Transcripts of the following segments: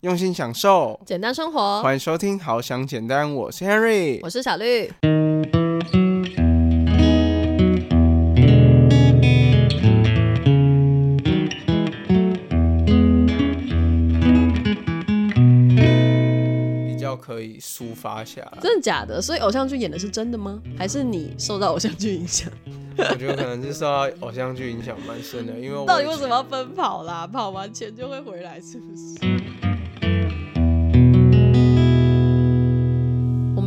用心享受，简单生活。欢迎收听《好想简单》，我是 Henry，我是小绿。比较可以抒发下来。真的假的？所以偶像剧演的是真的吗？还是你受到偶像剧影响？我觉得可能是受到偶像剧影响蛮深的，因为到底为什么要奔跑啦？跑完钱就会回来，是不是？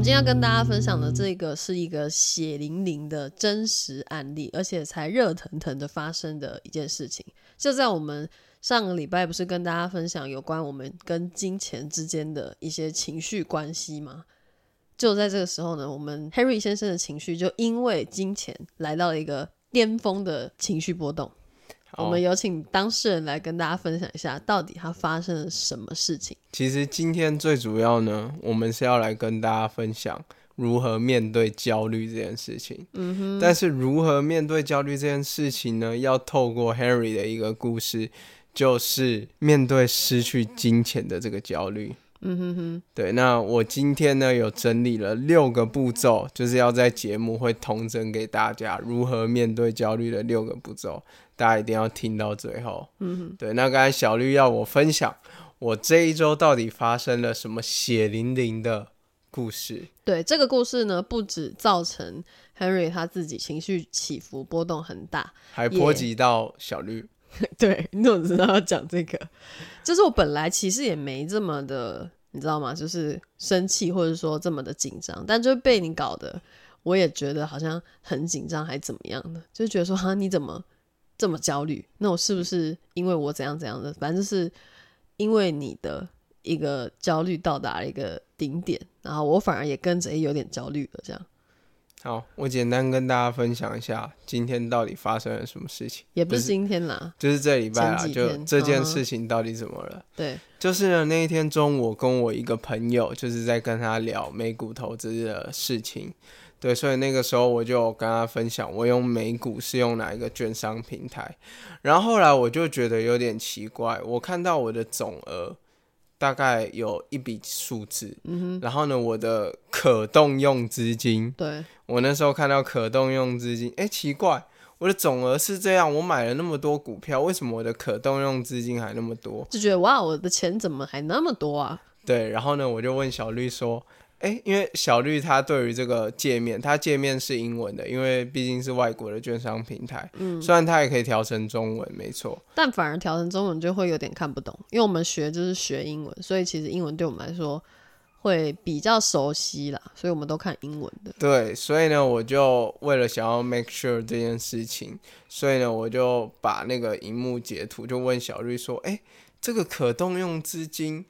今天要跟大家分享的这个是一个血淋淋的真实案例，而且才热腾腾的发生的一件事情。就在我们上个礼拜，不是跟大家分享有关我们跟金钱之间的一些情绪关系吗？就在这个时候呢，我们 Harry 先生的情绪就因为金钱来到了一个巅峰的情绪波动。我们有请当事人来跟大家分享一下，到底他发生了什么事情。其实今天最主要呢，我们是要来跟大家分享如何面对焦虑这件事情。嗯哼。但是如何面对焦虑这件事情呢？要透过 Harry 的一个故事，就是面对失去金钱的这个焦虑。嗯哼哼，对，那我今天呢有整理了六个步骤，就是要在节目会同整给大家如何面对焦虑的六个步骤，大家一定要听到最后。嗯哼，对，那刚才小绿要我分享我这一周到底发生了什么血淋淋的故事。对，这个故事呢，不止造成 Henry 他自己情绪起伏波动很大，还波及到小绿。对，你怎么知道要讲这个？就是我本来其实也没这么的，你知道吗？就是生气或者说这么的紧张，但就被你搞得，我也觉得好像很紧张，还怎么样的？就觉得说哈，你怎么这么焦虑？那我是不是因为我怎样怎样的？反正是因为你的一个焦虑到达了一个顶点，然后我反而也跟着有点焦虑了，这样。好，我简单跟大家分享一下今天到底发生了什么事情。也不是今天啦，就是这礼拜啦，就这件事情到底怎么了？对，就是呢，那一天中午，我跟我一个朋友就是在跟他聊美股投资的事情。对，所以那个时候我就跟他分享，我用美股是用哪一个券商平台。然后后来我就觉得有点奇怪，我看到我的总额。大概有一笔数字，然后呢，我的可动用资金，对我那时候看到可动用资金，哎，奇怪，我的总额是这样，我买了那么多股票，为什么我的可动用资金还那么多？就觉得哇，我的钱怎么还那么多啊？对，然后呢，我就问小绿说。哎，因为小绿他对于这个界面，它界面是英文的，因为毕竟是外国的券商平台。嗯，虽然它也可以调成中文，没错，但反而调成中文就会有点看不懂，因为我们学就是学英文，所以其实英文对我们来说会比较熟悉啦，所以我们都看英文的。对，所以呢，我就为了想要 make sure 这件事情，所以呢，我就把那个荧幕截图，就问小绿说：“哎，这个可动用资金。”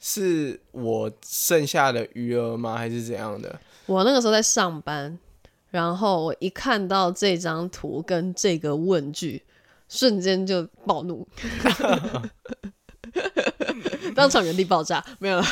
是我剩下的余额吗？还是怎样的？我那个时候在上班，然后我一看到这张图跟这个问句，瞬间就暴怒，当场原地爆炸。没有了，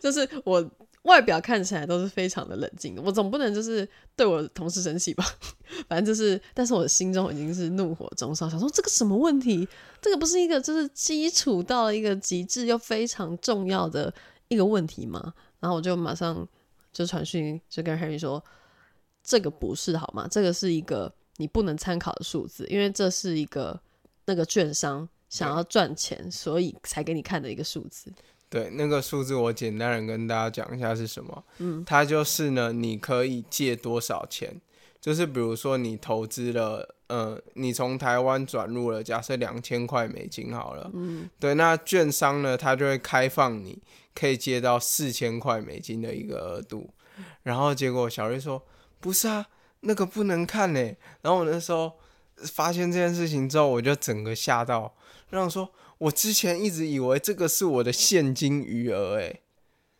就是我。外表看起来都是非常的冷静，我总不能就是对我同事生气吧？反正就是，但是我心中已经是怒火中烧，想说这个什么问题？这个不是一个就是基础到一个极致又非常重要的一个问题吗？然后我就马上就传讯就跟 Harry 说，这个不是好吗？这个是一个你不能参考的数字，因为这是一个那个券商想要赚钱，所以才给你看的一个数字。对，那个数字我简单的跟大家讲一下是什么。嗯，它就是呢，你可以借多少钱？就是比如说你投资了，呃，你从台湾转入了，假设两千块美金好了。嗯，对，那券商呢，它就会开放你可以借到四千块美金的一个额度。然后结果小瑞说：“不是啊，那个不能看呢。”然后我那时候发现这件事情之后，我就整个吓到，然后说。我之前一直以为这个是我的现金余额，哎，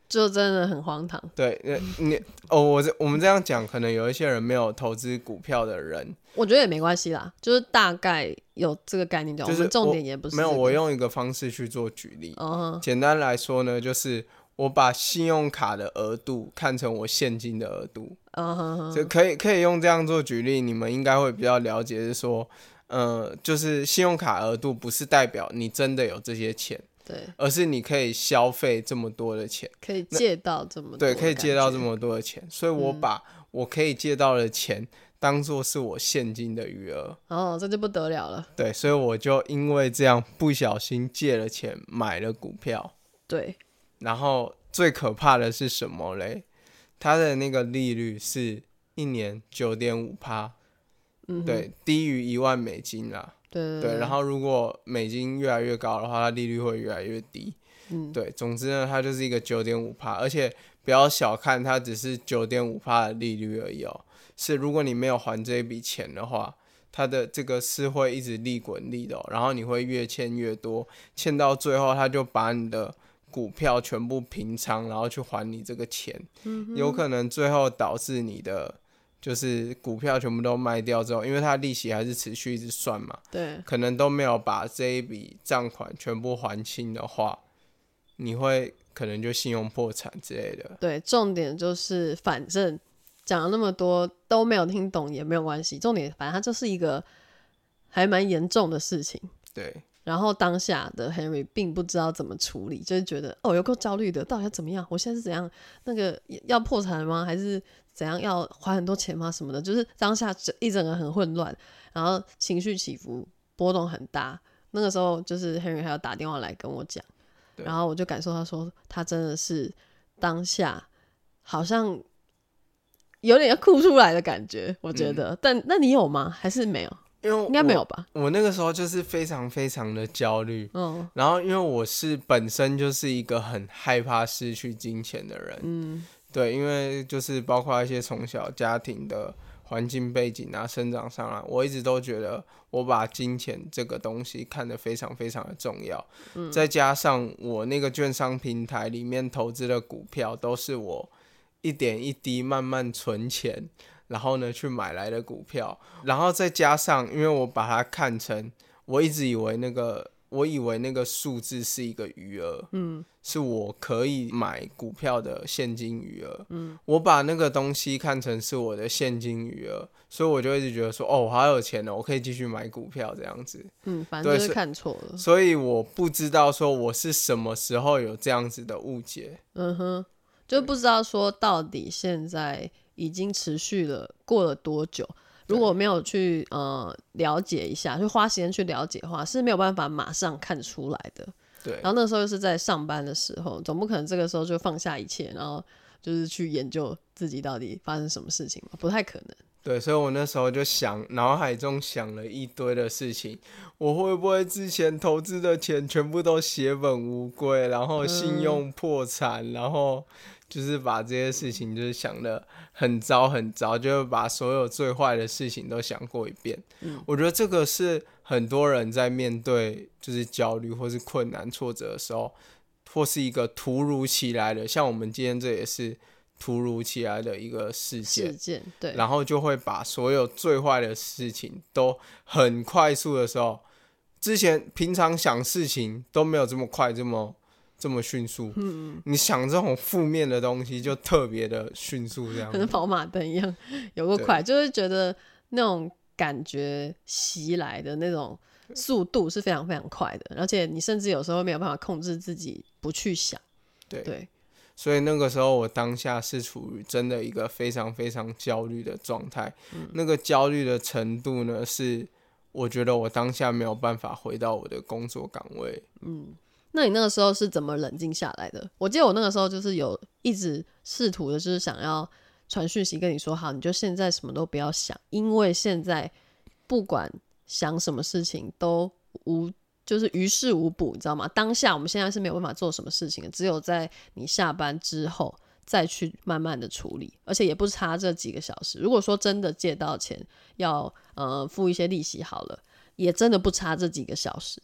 就真的很荒唐。对，你哦，我这我们这样讲，可能有一些人没有投资股票的人，我觉得也没关系啦，就是大概有这个概念就。就是重点也不是没有，我用一个方式去做举例。简单来说呢，就是我把信用卡的额度看成我现金的额度。嗯就可以可以用这样做举例，你们应该会比较了解，是说。呃，就是信用卡额度不是代表你真的有这些钱，对，而是你可以消费这么多的钱，可以借到这么多对，可以借到这么多的钱，所以我嗯把我可以借到的钱当做是我现金的余额。哦，这就不得了了。对，所以我就因为这样不小心借了钱买了股票，对，然后最可怕的是什么嘞？它的那个利率是一年九点五趴，嗯，对，低于一万美金啦。对对，然后如果美金越来越高的话，它利率会越来越低。嗯，对，总之呢，它就是一个九点五帕，而且不要小看它，只是九点五帕的利率而已哦。是如果你没有还这一笔钱的话，它的这个是会一直利滚利的、哦，然后你会越欠越多，欠到最后，它就把你的股票全部平仓，然后去还你这个钱，有可能最后导致你的就是股票全部都卖掉之后，因为它利息还是持续一直算嘛，对，可能都没有把这一笔账款全部还清的话，你会可能就信用破产之类的。对，重点就是，反正讲了那么多都没有听懂也没有关系，重点反正它就是一个还蛮严重的事情。对然后当下的 Henry 并不知道怎么处理，就是觉得哦，有够焦虑的，到底要怎么样？我现在是怎样？那个要破产吗？还是怎样？要花很多钱吗？什么的？就是当下整一整个很混乱，然后情绪起伏波动很大。那个时候就是 Henry 还要打电话来跟我讲，然后我就感受他说他真的是当下好像有点要哭出来的感觉，我觉得。但那你有吗？还是没有？因为应该没有。吧？我那个时候就是非常非常的焦虑，嗯然后因为我是本身就是一个很害怕失去金钱的人，嗯对，因为就是包括一些从小家庭的环境背景啊、生长上来，我一直都觉得我把金钱这个东西看得非常非常的重要。嗯再加上我那个券商平台里面投资的股票，都是我一点一滴慢慢存钱，然后呢去买来的股票，然后再加上，因为我把它看成，我一直以为那个。我以为那个数字是一个余额，嗯是我可以买股票的现金余额。嗯，我把那个东西看成是我的现金余额，所以我就一直觉得说，哦，我好有钱哦，我可以继续买股票这样子。嗯，反正就是是看错了。所以我不知道说我是什么时候有这样子的误解。嗯哼，就不知道说到底现在已经持续了过了多久。如果没有去呃了解一下，就花时间去了解的话，是没有办法马上看出来的。对然后那时候又是在上班的时候，总不可能这个时候就放下一切，然后就是去研究自己到底发生什么事情嘛，不太可能。对，所以我那时候就想，脑海中想了一堆的事情，我会不会之前投资的钱全部都血本无归，然后信用破产，然后就是把这些事情就是想的很糟很糟，就是把所有最坏的事情都想过一遍。我觉得这个是很多人在面对就是焦虑或是困难挫折的时候，或是一个突如其来的，像我们今天这也是突如其来的一个事件事。件对，然后就会把所有最坏的事情都很快速的时候，之前平常想事情都没有这么快，这么这么迅速。嗯，你想这种负面的东西就特别的迅速，这样可能跑马灯一样，有个快，就是觉得那种感觉袭来的那种速度是非常非常快的，而且你甚至有时候没有办法控制自己不去想。对对，所以那个时候我当下是处于真的一个非常非常焦虑的状态。那个焦虑的程度呢，是我觉得我当下没有办法回到我的工作岗位。那你那个时候是怎么冷静下来的？我记得我那个时候就是有一直试图的，就是想要传讯息跟你说，好，你就现在什么都不要想，因为现在不管想什么事情都无，就是于事无补，你知道吗？当下我们现在是没有办法做什么事情的，只有在你下班之后再去慢慢的处理，而且也不差这几个小时。如果说真的借到钱要呃付一些利息好了，也真的不差这几个小时。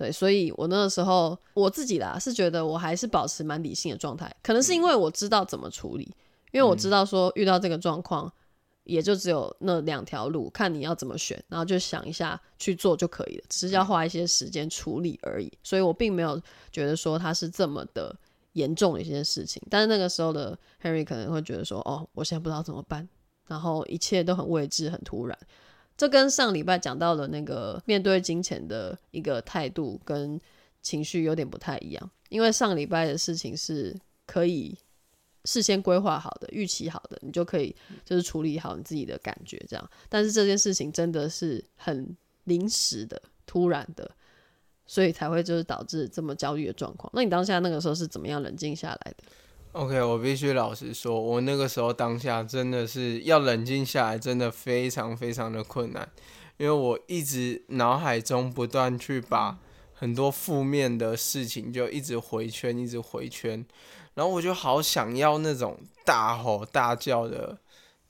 对，所以我那个时候我自己啦是觉得我还是保持蛮理性的状态，可能是因为我知道怎么处理，因为我知道说遇到这个状况，也就只有那两条路，看你要怎么选，然后就想一下去做就可以了，只是要花一些时间处理而已。所以我并没有觉得说它是这么的严重的一件事情，但是那个时候的 Henry 可能会觉得说，哦，我现在不知道怎么办，然后一切都很未知、很突然。这跟上礼拜讲到的那个面对金钱的一个态度跟情绪有点不太一样，因为上礼拜的事情是可以事先规划好的、预期好的，你就可以就是处理好你自己的感觉这样。但是这件事情真的是很临时的、突然的，所以才会就是导致这么焦虑的状况。那你当下那个时候是怎么样冷静下来的？OK，我必须老实说，我那个时候当下真的是要冷静下来，真的非常非常的困难，因为我一直脑海中不断去把很多负面的事情就一直回圈，一直回圈，然后我就好想要那种大吼大叫的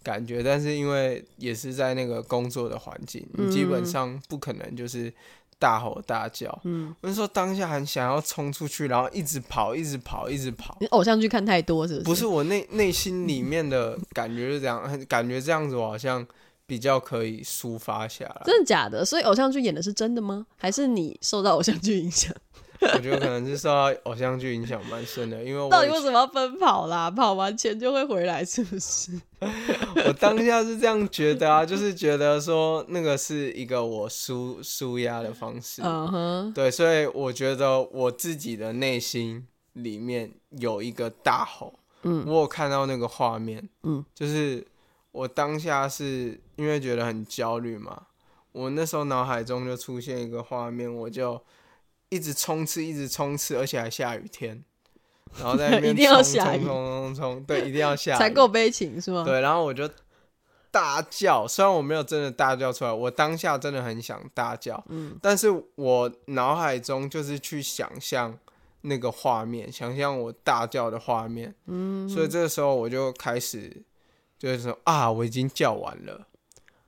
感觉，但是因为也是在那个工作的环境，你基本上不可能就是大吼大叫。嗯，我那时候当下很想要冲出去，然后一直跑，一直跑，一直跑。你偶像剧看太多是不是？不是我内内心里面的感觉是这样，很 感觉这样子我好像比较可以抒发下来。真的假的？所以偶像剧演的是真的吗？还是你受到偶像剧影响？我觉得可能是受到偶像剧影响蛮深的，因为我到底为什么要奔跑啦？跑完钱就会回来，是不是？我当下是这样觉得啊，就是觉得说那个是一个我舒舒压的方式。嗯哼，对，所以我觉得我自己的内心里面有一个大吼，嗯我有看到那个画面，嗯，就是我当下是因为觉得很焦虑嘛，我那时候脑海中就出现一个画面，我就一直冲刺，一直冲刺，而且还下雨天，然后在那 边冲冲冲冲冲，对，一定要下雨，才够悲情是吗？对，然后我就大叫，虽然我没有真的大叫出来，我当下真的很想大叫，嗯，但是我脑海中就是去想象那个画面，想象我大叫的画面，嗯，所以这个时候我就开始就是说啊，我已经叫完了。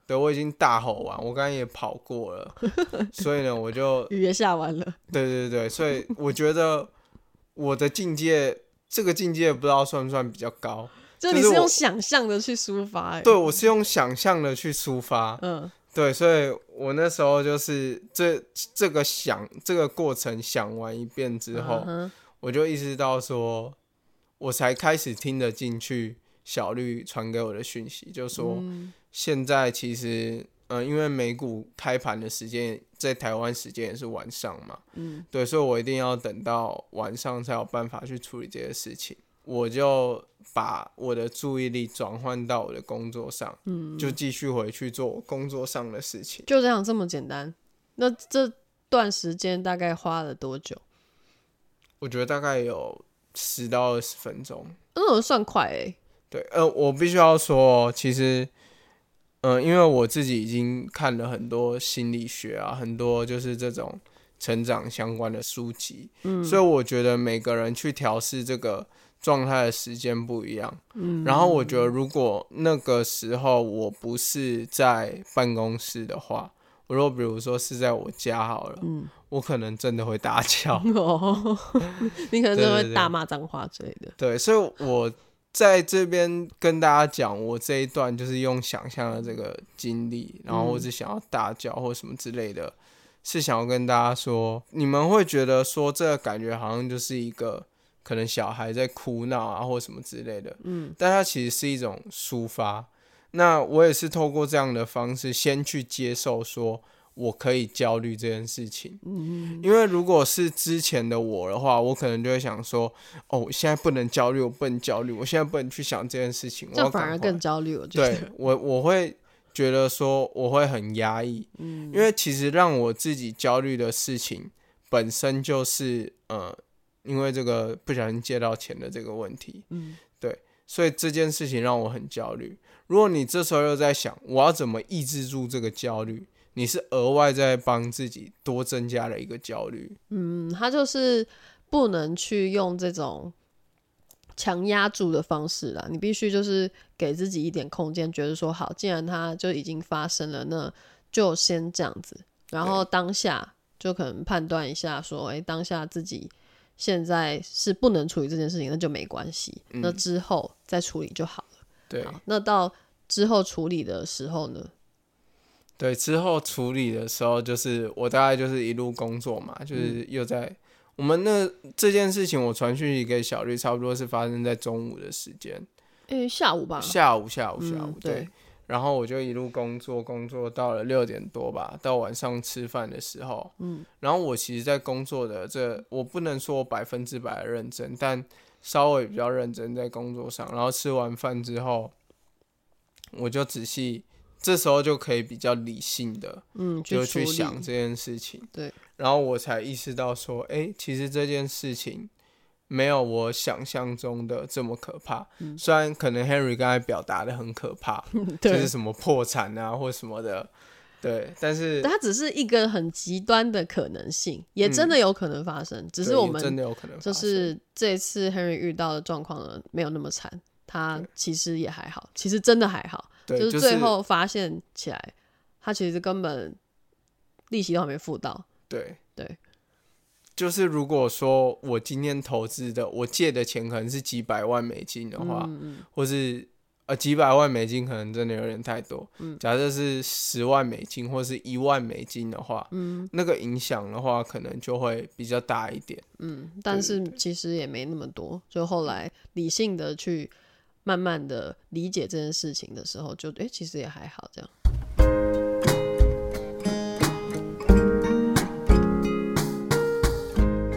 对，我已经大吼完，我刚刚也跑过了，所以呢，我就雨也下完了，对对对，所以我觉得我的境界，这个境界不知道算不算比较高，就你是用想象的去抒发、欸，对，我是用想象的去抒发，嗯对，所以我那时候就是这这个想这个过程想完一遍之后，嗯我就意识到说，我才开始听得进去小绿传给我的讯息，就说嗯现在其实，嗯、因为美股开盘的时间在台湾时间也是晚上嘛，嗯对，所以我一定要等到晚上才有办法去处理这些事情。我就把我的注意力转换到我的工作上，嗯，就继续回去做工作上的事情。就这样这么简单。那这段时间大概花了多久？我觉得大概有十到二十分钟。嗯，算快哎、对，呃，我必须要说，其实，嗯、因为我自己已经看了很多心理学啊，很多就是这种成长相关的书籍，嗯，所以我觉得每个人去调试这个状态的时间不一样，嗯，然后我觉得如果那个时候我不是在办公室的话，我如果比如说是在我家好了，嗯，我可能真的会大 叫，哦，你可能就对对对会大骂脏话之类的。对，所以我在这边跟大家讲，我这一段就是用想象的这个经历，然后或是想要大叫或什么之类的，是想要跟大家说，你们会觉得说这个感觉好像就是一个可能小孩在哭闹啊或什么之类的，嗯，但它其实是一种抒发。那我也是透过这样的方式，先去接受说我可以焦虑这件事情。嗯，因为如果是之前的我的话，我可能就会想说，哦，我现在不能焦虑，我不能焦虑，我现在不能去想这件事情，我这反而更焦虑。我觉对得，我我会觉得说我会很压抑，嗯因为其实让我自己焦虑的事情本身就是呃，因为这个不小心借到钱的这个问题，嗯，对，所以这件事情让我很焦虑。如果你这时候又在想我要怎么抑制住这个焦虑，你是额外在帮自己多增加了一个焦虑。嗯，他就是不能去用这种强压住的方式啦，你必须就是给自己一点空间，觉得说好，既然它就已经发生了，那就先这样子，然后当下就可能判断一下说，诶，当下自己现在是不能处理这件事情，那就没关系，那之后再处理就好了。对好，那到之后处理的时候呢？对，之后处理的时候，就是我大概就是一路工作嘛，就是又在、我们那这件事情，我传讯息给小绿，差不多是发生在中午的时间，诶，下午吧，下午下午下午、嗯对对，然后我就一路工作，工作到了六点多吧，到晚上吃饭的时候，嗯，然后我其实，在工作的这，我不能说百分之百的认真，但稍微比较认真在工作上。然后吃完饭之后，我就仔细，这时候就可以比较理性的，嗯，就去去想这件事情。对，然后我才意识到说，哎，其实这件事情。没有我想象中的这么可怕，虽然可能 Henry 刚才表达的很可怕，就是什么破产啊或什么的，对，但是它只是一个很极端的可能性，也真的有可能发生，只是我们真的有可能就是这次 Henry 遇到的状况呢没有那么惨，他其实也还好，其实真的还好，就是最后发现起来，他其实根本利息都还没付到，对对。就是如果说我今天投资的，我借的钱可能是几百万美金的话，或是呃几百万美金可能真的有点太多。嗯假设是十万美金或是一万美金的话，嗯那个影响的话可能就会比较大一点。嗯，但是其实也没那么多。就后来理性的去慢慢的理解这件事情的时候，就哎其实也还好这样。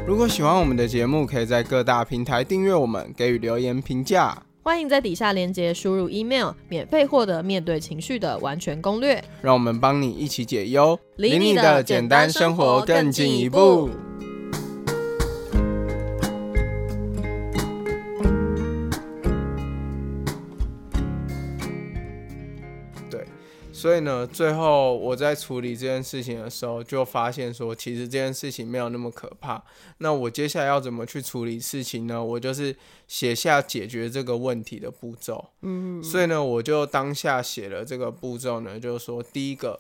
如果喜欢我们的节目，可以在各大平台订阅我们，给予留言评价。欢迎在底下链接输入 email，免费获得面对情绪的完全攻略。让我们帮你一起解忧，离你的简单生活更进一步。所以呢，最后我在处理这件事情的时候，就发现说，其实这件事情没有那么可怕。那我接下来要怎么去处理事情呢？我就是写下解决这个问题的步骤。嗯，所以呢，我就当下写了这个步骤呢，就是说，第一个，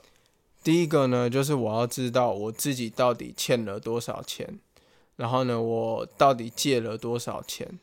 第一个呢，就是我要知道我自己到底欠了多少钱，然后呢，我到底借了多少钱，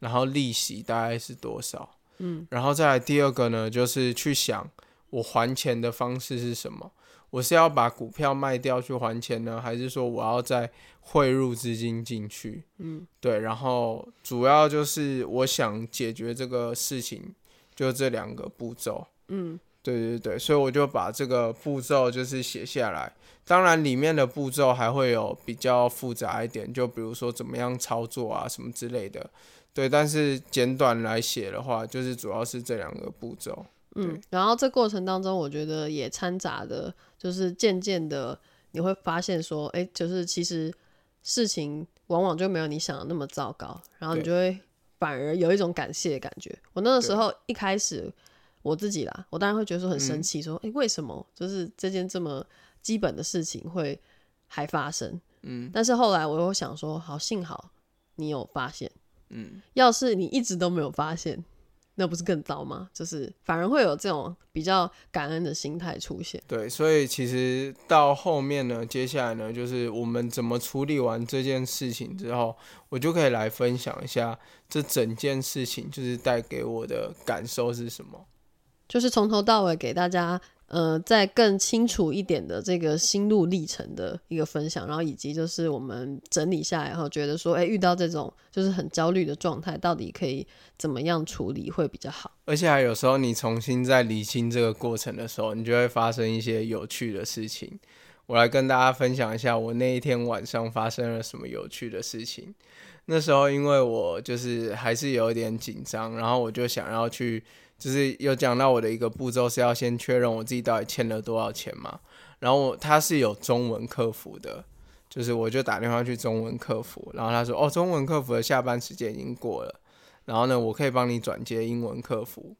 然后利息大概是多少。嗯，然后再来第二个呢，就是去想。我还钱的方式是什么？我是要把股票卖掉去还钱呢，还是说我要再汇入资金进去？嗯，对。然后主要就是我想解决这个事情，就这两个步骤。嗯，对对对。所以我就把这个步骤就是写下来。当然，里面的步骤还会有比较复杂一点，就比如说怎么样操作啊什么之类的。对，但是简短来写的话，就是主要是这两个步骤。嗯，然后这过程当中，我觉得也掺杂的，就是渐渐的你会发现说，哎，就是其实事情往往就没有你想的那么糟糕，然后你就会反而有一种感谢的感觉。我那个时候一开始我自己啦，我当然会觉得说很生气，说，哎，为什么就是这件这么基本的事情会还发生？嗯，但是后来我又想说，好，幸好你有发现，嗯，要是你一直都没有发现。那不是更糟吗？就是反而会有这种比较感恩的心态出现。对，所以其实到后面呢，接下来呢，就是我们怎么处理完这件事情之后，我就可以来分享一下这整件事情就是带给我的感受是什么。就是从头到尾给大家。呃，再更清楚一点的这个心路历程的一个分享，然后以及就是我们整理下来后，觉得说，哎，遇到这种就是很焦虑的状态，到底可以怎么样处理会比较好？而且还有时候你重新在理清这个过程的时候，你就会发生一些有趣的事情。我来跟大家分享一下我那一天晚上发生了什么有趣的事情。那时候因为我就是还是有一点紧张，然后我就想要去。就是有讲到我的一个步骤是要先确认我自己到底欠了多少钱嘛，然后他是有中文客服的，就是我就打电话去中文客服，然后他说哦，中文客服的下班时间已经过了，然后呢，我可以帮你转接英文客服，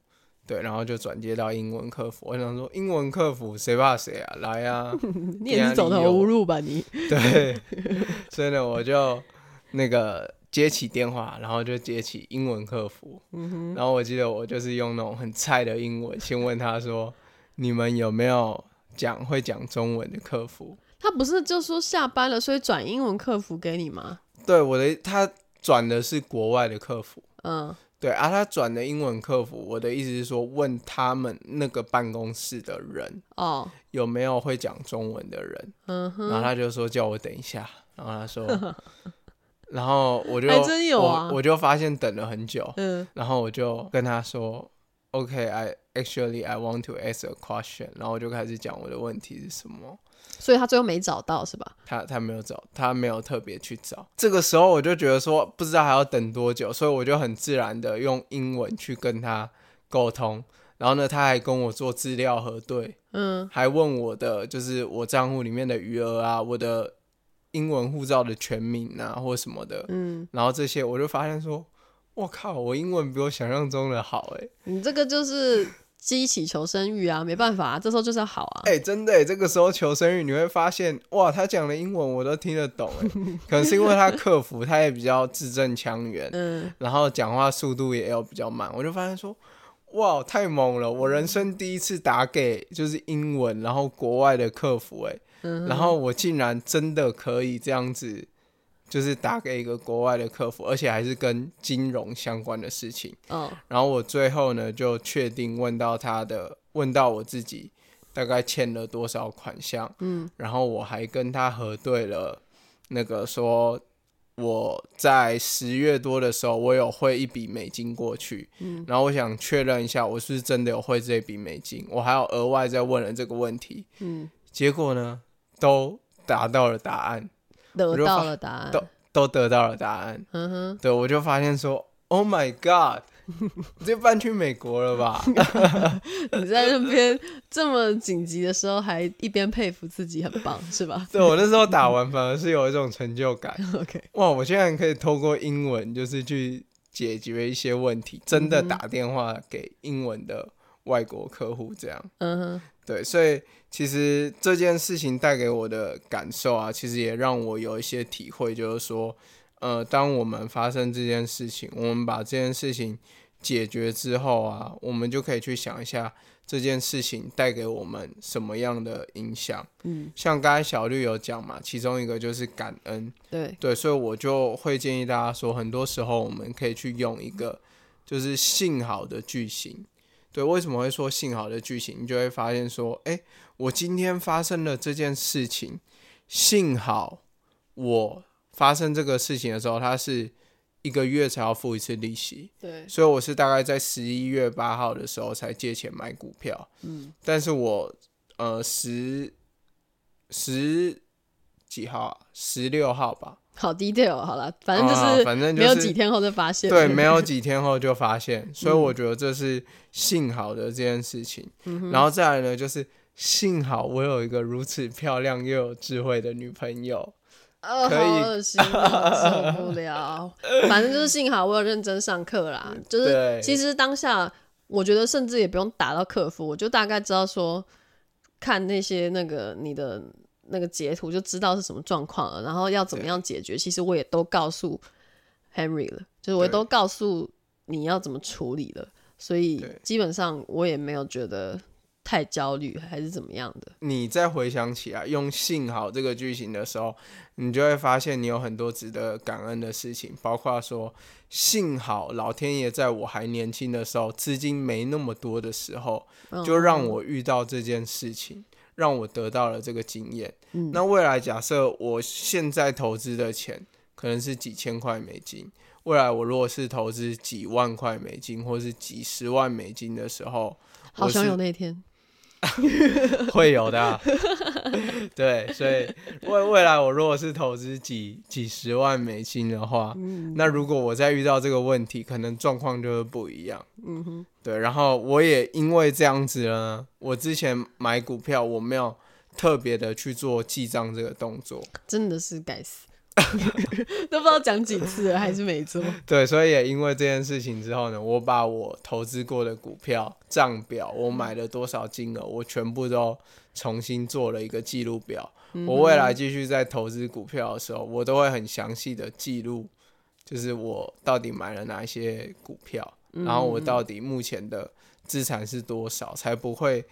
对，然后就转接到英文客服。我想说英文客服谁怕谁啊，来啊，你也是走投无路吧你？对，所以呢，我就那个。接起电话，然后就接起英文客服，然后我记得我就是用那种很菜的英文，先问他说：“你们有没有讲会讲中文的客服？”他不是就说下班了，所以转英文客服给你吗？对，我的他转的是国外的客服，嗯，对啊，他转的英文客服，我的意思是说问他们那个办公室的人哦，有没有会讲中文的人，嗯哼，然后他就说叫我等一下，然后他说。然后我就还真有啊，我就发现等了很久，嗯，然后我就跟他说，OK，I actually I want to ask a question，然后我就开始讲我的问题是什么。所以他最后没找到是吧？他他没有找，他没有特别去找。这个时候我就觉得说，不知道还要等多久，所以我就很自然的用英文去跟他沟通。然后呢，他还跟我做资料核对，嗯，还问我的就是我账户里面的余额啊，我的英文护照的全名啊，或什么的，嗯，然后这些我就发现说，我靠，我英文比我想象中的好哎、你这个就是激起求生欲啊，没办法、啊，这时候就是要好啊。哎、真的、欸，这个时候求生欲你会发现，哇，他讲的英文我都听得懂哎、可能是因为他客服他也比较字正腔圆，嗯，然后讲话速度也要比较慢，我就发现说，哇，太猛了！我人生第一次打给就是英文，然后国外的客服哎、嗯然后我竟然真的可以这样子，就是打给一个国外的客服，而且还是跟金融相关的事情。哦，然后我最后呢就确定问到他的，问到我自己大概欠了多少款项，嗯，然后我还跟他核对了那个说我在十月多的时候我有汇一笔美金过去，嗯，然后我想确认一下我是不是真的有汇这笔美金，我还有额外再问了这个问题，嗯，结果呢都达到了答案，得到了答案。都都得到了答案，嗯哼，对我就发现说，Oh my God，直接搬去美国了吧？你在那边这么紧急的时候，还一边佩服自己很棒，是吧 对我那时候打完反而是有一种成就感，？OK，哇！我现在可以透过英文就是去解决一些问题，真的打电话给英文的外国客户，这样嗯哼，对，所以其实这件事情带给我的感受啊，其实也让我有一些体会，就是说，呃，当我们发生这件事情，我们把这件事情解决之后啊，我们就可以去想一下这件事情带给我们什么样的影响。嗯，像刚才小绿有讲嘛，其中一个就是感恩，对，对，所以我就会建议大家说，很多时候我们可以去用一个就是幸好的句型。对，为什么会说幸好的剧情？你就会发现说，哎，我今天发生了这件事情，幸好我发生这个事情的时候，它是一个月才要付一次利息，对，所以我是大概在十一月八号的时候才借钱买股票，嗯，但是我呃十十几号啊？十六号吧，好 detail，好了，反正就啊是反正就没有几天后就发现，对，没有几天后就发现，所以我觉得这是幸好的这件事情。然后再来呢，就是幸好我有一个如此漂亮又有智慧的女朋友。呃，可以好恶心哦，受不了。反正就是幸好我有认真上课啦，就是其实当下我觉得甚至也不用打到客服，我就大概知道说看那些那个你的那个截图就知道是什么状况了，然后要怎么样解决，其实我也都告诉 Henry 了，就是我也都告诉你要怎么处理了，所以基本上我也没有觉得太焦虑还是怎么样的。你再回想起来用“幸好”这个句型的时候，你就会发现你有很多值得感恩的事情，包括说幸好老天爷在我还年轻的时候，资金没那么多的时候，就让我遇到这件事情，让我得到了这个经验。嗯那未来假设我现在投资的钱可能是几千块美金，未来我如果是投资几万块美金或是几十万美金的时候，好想有那一天。会有的啊、对，所以未未来我如果是投资几几十万美金的话，嗯。那如果我再遇到这个问题，可能状况就会不一样。嗯哼，对，然后我也因为这样子呢，我之前买股票我没有特别的去做记账这个动作，真的是该死，都不知道讲几次了，还是没做。对，所以也因为这件事情之后呢，我把我投资过的股票账表，我买了多少金额，我全部都重新做了一个记录表。我未来继续在投资股票的时候，我都会很详细的记录，就是我到底买了哪一些股票，然后我到底目前的资产是多少，才不会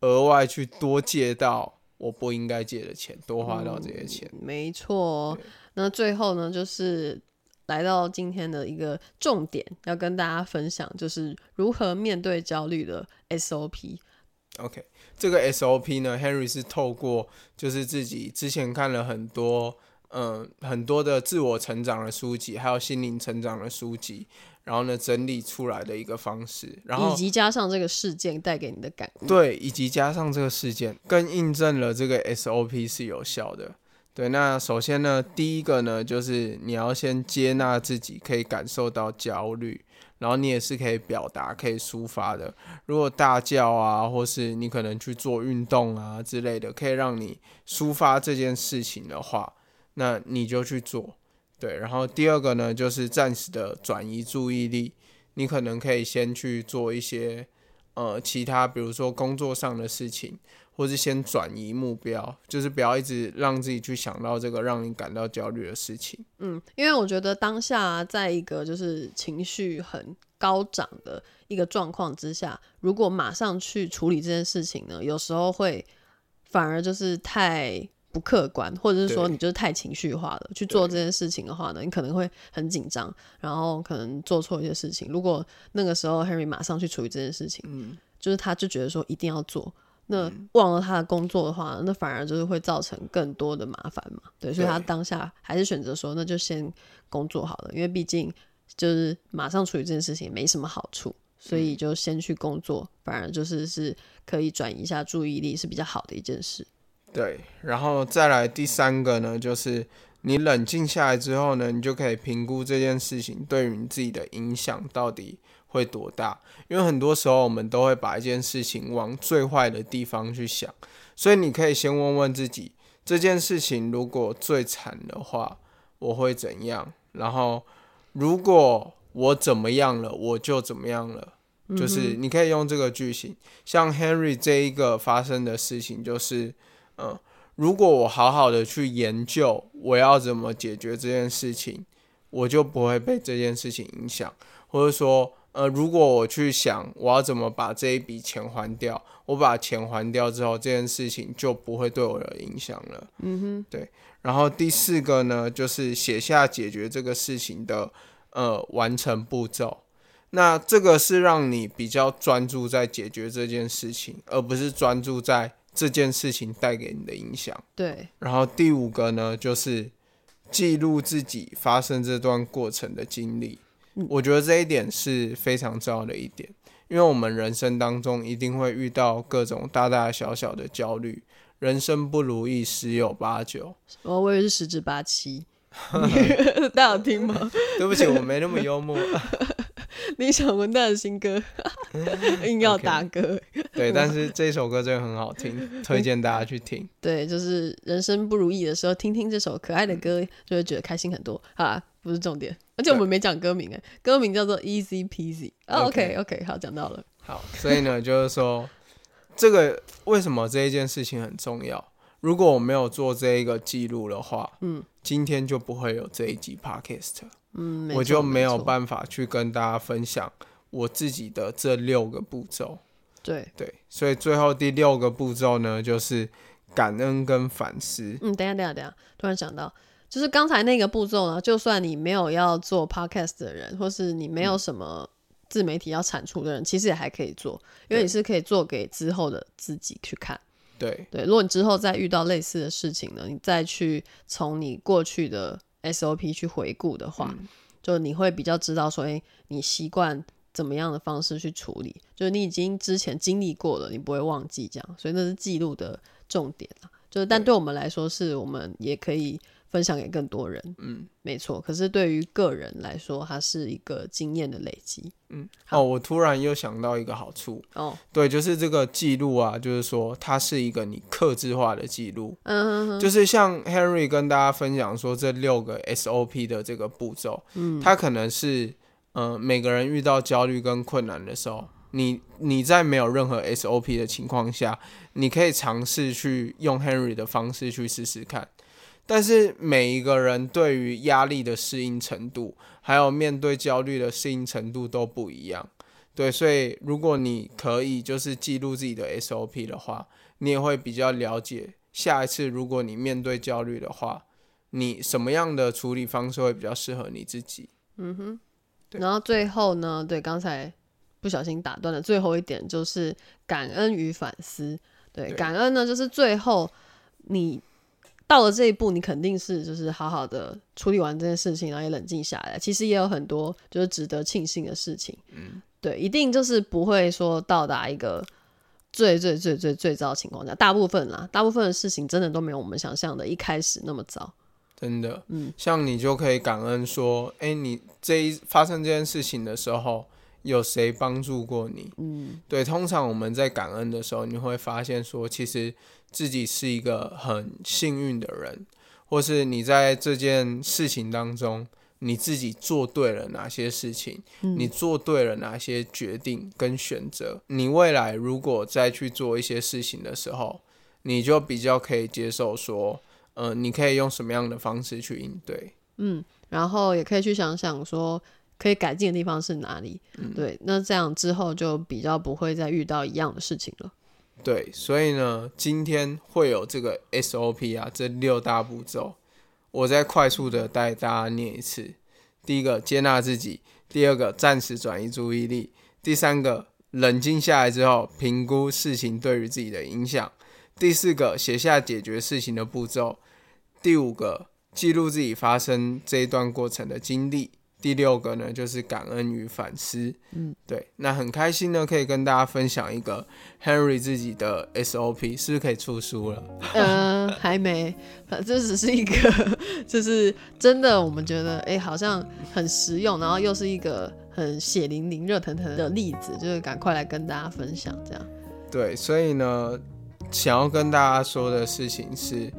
额外去多借到我不应该借的钱，多花到这些钱。没错。那最后呢，就是来到今天的一个重点，要跟大家分享，就是如何面对焦虑的 SOP。OK，这个 SOP 呢，Henry 是透过就是自己之前看了很多嗯、很多的自我成长的书籍，还有心灵成长的书籍，然后呢整理出来的一个方式，然后以及加上这个事件带给你的感悟。对，以及加上这个事件，更印证了这个 SOP 是有效的。对，那首先呢，第一个呢，就是你要先接纳自己可以感受到焦虑，然后你也是可以表达、可以抒发的。如果大叫啊，或是你可能去做运动啊之类的，可以让你抒发这件事情的话，那你就去做。对，然后第二个呢，就是暂时的转移注意力，你可能可以先去做一些呃其他，比如说工作上的事情，或是先转移目标，就是不要一直让自己去想到这个让你感到焦虑的事情。嗯，因为我觉得当下在一个就是情绪很高涨的一个状况之下，如果马上去处理这件事情呢，有时候会反而就是太不客观，或者是说你就是太情绪化了去做这件事情的话呢，你可能会很紧张，然后可能做错一些事情。如果那个时候 Henry 马上去处理这件事情，嗯，就是他就觉得说一定要做。那忘了他的工作的话，那反而就是会造成更多的麻烦嘛。对，所以他当下还是选择说，那就先工作好了，因为毕竟就是马上处理这件事情没什么好处，所以就先去工作，反而就是是可以转移一下注意力，是比较好的一件事。对，然后再来第三个呢，就是你冷静下来之后呢，你就可以评估这件事情对于你自己的影响到底会多大。因为很多时候我们都会把一件事情往最坏的地方去想，所以你可以先问问自己，这件事情如果最惨的话，我会怎样？然后如果我怎么样了，我就怎么样了。就是你可以用这个句型，像 Henry 这一个发生的事情，就是，嗯，如果我好好的去研究我要怎么解决这件事情，我就不会被这件事情影响，或者说，呃，如果我去想我要怎么把这一笔钱还掉，我把钱还掉之后，这件事情就不会对我有影响了。嗯哼，对。然后第四个呢，就是写下解决这个事情的呃完成步骤。那这个是让你比较专注在解决这件事情，而不是专注在这件事情带给你的影响。对，然后第五个呢，就是记录自己发生这段过程的经历。我觉得这一点是非常重要的一点，因为我们人生当中一定会遇到各种大大小小的焦虑，人生不如意十有八九。我我以为是十之八七，大家有听吗？对不起，我没那么幽默。理想混蛋的新歌，硬要打歌。对，但是这首歌真的很好听，推荐大家去听。对，就是人生不如意的时候，听听这首可爱的歌，就会觉得开心很多啊。不是重点，而且我们没讲歌名哎，歌名叫做 Easy Peasy。哦 OK OK，好，讲到了。好，所以呢，就是说，这个为什么这一件事情很重要？如果我没有做这一个记录的话，嗯，今天就不会有这一集 podcast，嗯，我就没没有办法去跟大家分享我自己的这六个步骤。对，对，所以最后第六个步骤呢，就是感恩跟反思。嗯，等一下，等一下，等一下，突然想到，就是刚才那个步骤呢，就算你没有要做 podcast 的人，或是你没有什么自媒体要产出的人，其实也还可以做，因为你是可以做给之后的自己去看。对，对，如果你之后再遇到类似的事情呢，你再去从你过去的 SOP 去回顾的话，就你会比较知道说，哎、你习惯怎么样的方式去处理，就是你已经之前经历过了，你不会忘记这样，所以那是记录的重点啊。就是，但对我们来说，是我们也可以分享给更多人，嗯没错。可是对于个人来说，它是一个经验的累积。嗯。哦，我突然又想到一个好处，哦，对，就是这个记录啊，就是说它是一个你克制化的记录。嗯哼哼，就是像 Henry 跟大家分享说这六个 SOP 的这个步骤，嗯，它可能是呃每个人遇到焦虑跟困难的时候，你你在没有任何 SOP 的情况下，你可以尝试去用 Henry 的方式去试试看。但是每一个人对于压力的适应程度，还有面对焦虑的适应程度都不一样。对，所以如果你可以就是记录自己的 SOP 的话，你也会比较了解下一次如果你面对焦虑的话，你什么样的处理方式会比较适合你自己。嗯哼然后最后呢，对，刚才不小心打断了最后一点，就是感恩与反思。对，对感恩呢，就是最后你到了这一步，你肯定是就是好好的处理完这件事情，然后也冷静下来。其实也有很多就是值得庆幸的事情。嗯，对，一定就是不会说到达一个最最最最最糟的情况下。大部分啦，大部分的事情真的都没有我们想象的一开始那么糟。真的，嗯，像你就可以感恩说，哎，你这一发生这件事情的时候，有谁帮助过你？嗯，对，通常我们在感恩的时候，你会发现说，其实自己是一个很幸运的人，或是你在这件事情当中，你自己做对了哪些事情，你做对了哪些决定跟选择，你未来如果再去做一些事情的时候，你就比较可以接受说。呃，你可以用什么样的方式去应对？嗯，然后也可以去想想说可以改进的地方是哪里。对，那这样之后就比较不会再遇到一样的事情了。对，所以呢，今天会有这个 SOP 啊，这六大步骤，我再快速的带大家念一次。第一个，接纳自己；第二个，暂时转移注意力；第三个，冷静下来之后，评估事情对于自己的影响；第四个，写下解决事情的步骤。第五个，记录自己发生这一段过程的经历。第六个呢，就是感恩与反思。嗯，对，那很开心呢，可以跟大家分享一个 Henry 自己的 SOP，是不是可以出书了？嗯，还没，这只是一个，就是真的，我们觉得哎，好像很实用，然后又是一个很血淋淋、热腾腾的例子，就是赶快来跟大家分享这样。对，所以呢，想要跟大家说的事情是。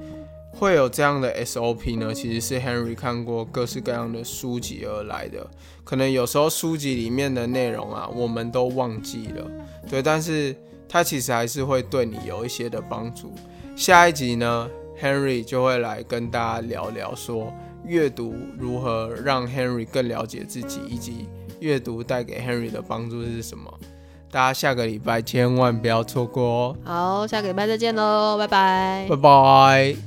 会有这样的 SOP 呢？其实是 Henry 看过各式各样的书籍而来的。可能有时候书籍里面的内容啊，我们都忘记了，对，但是它其实还是会对你有一些的帮助。下一集呢，Henry 就会来跟大家聊聊说，阅读如何让 Henry 更了解自己，以及阅读带给 Henry 的帮助是什么。大家下个礼拜千万不要错过哦。好，下个礼拜再见喽，拜拜，拜拜。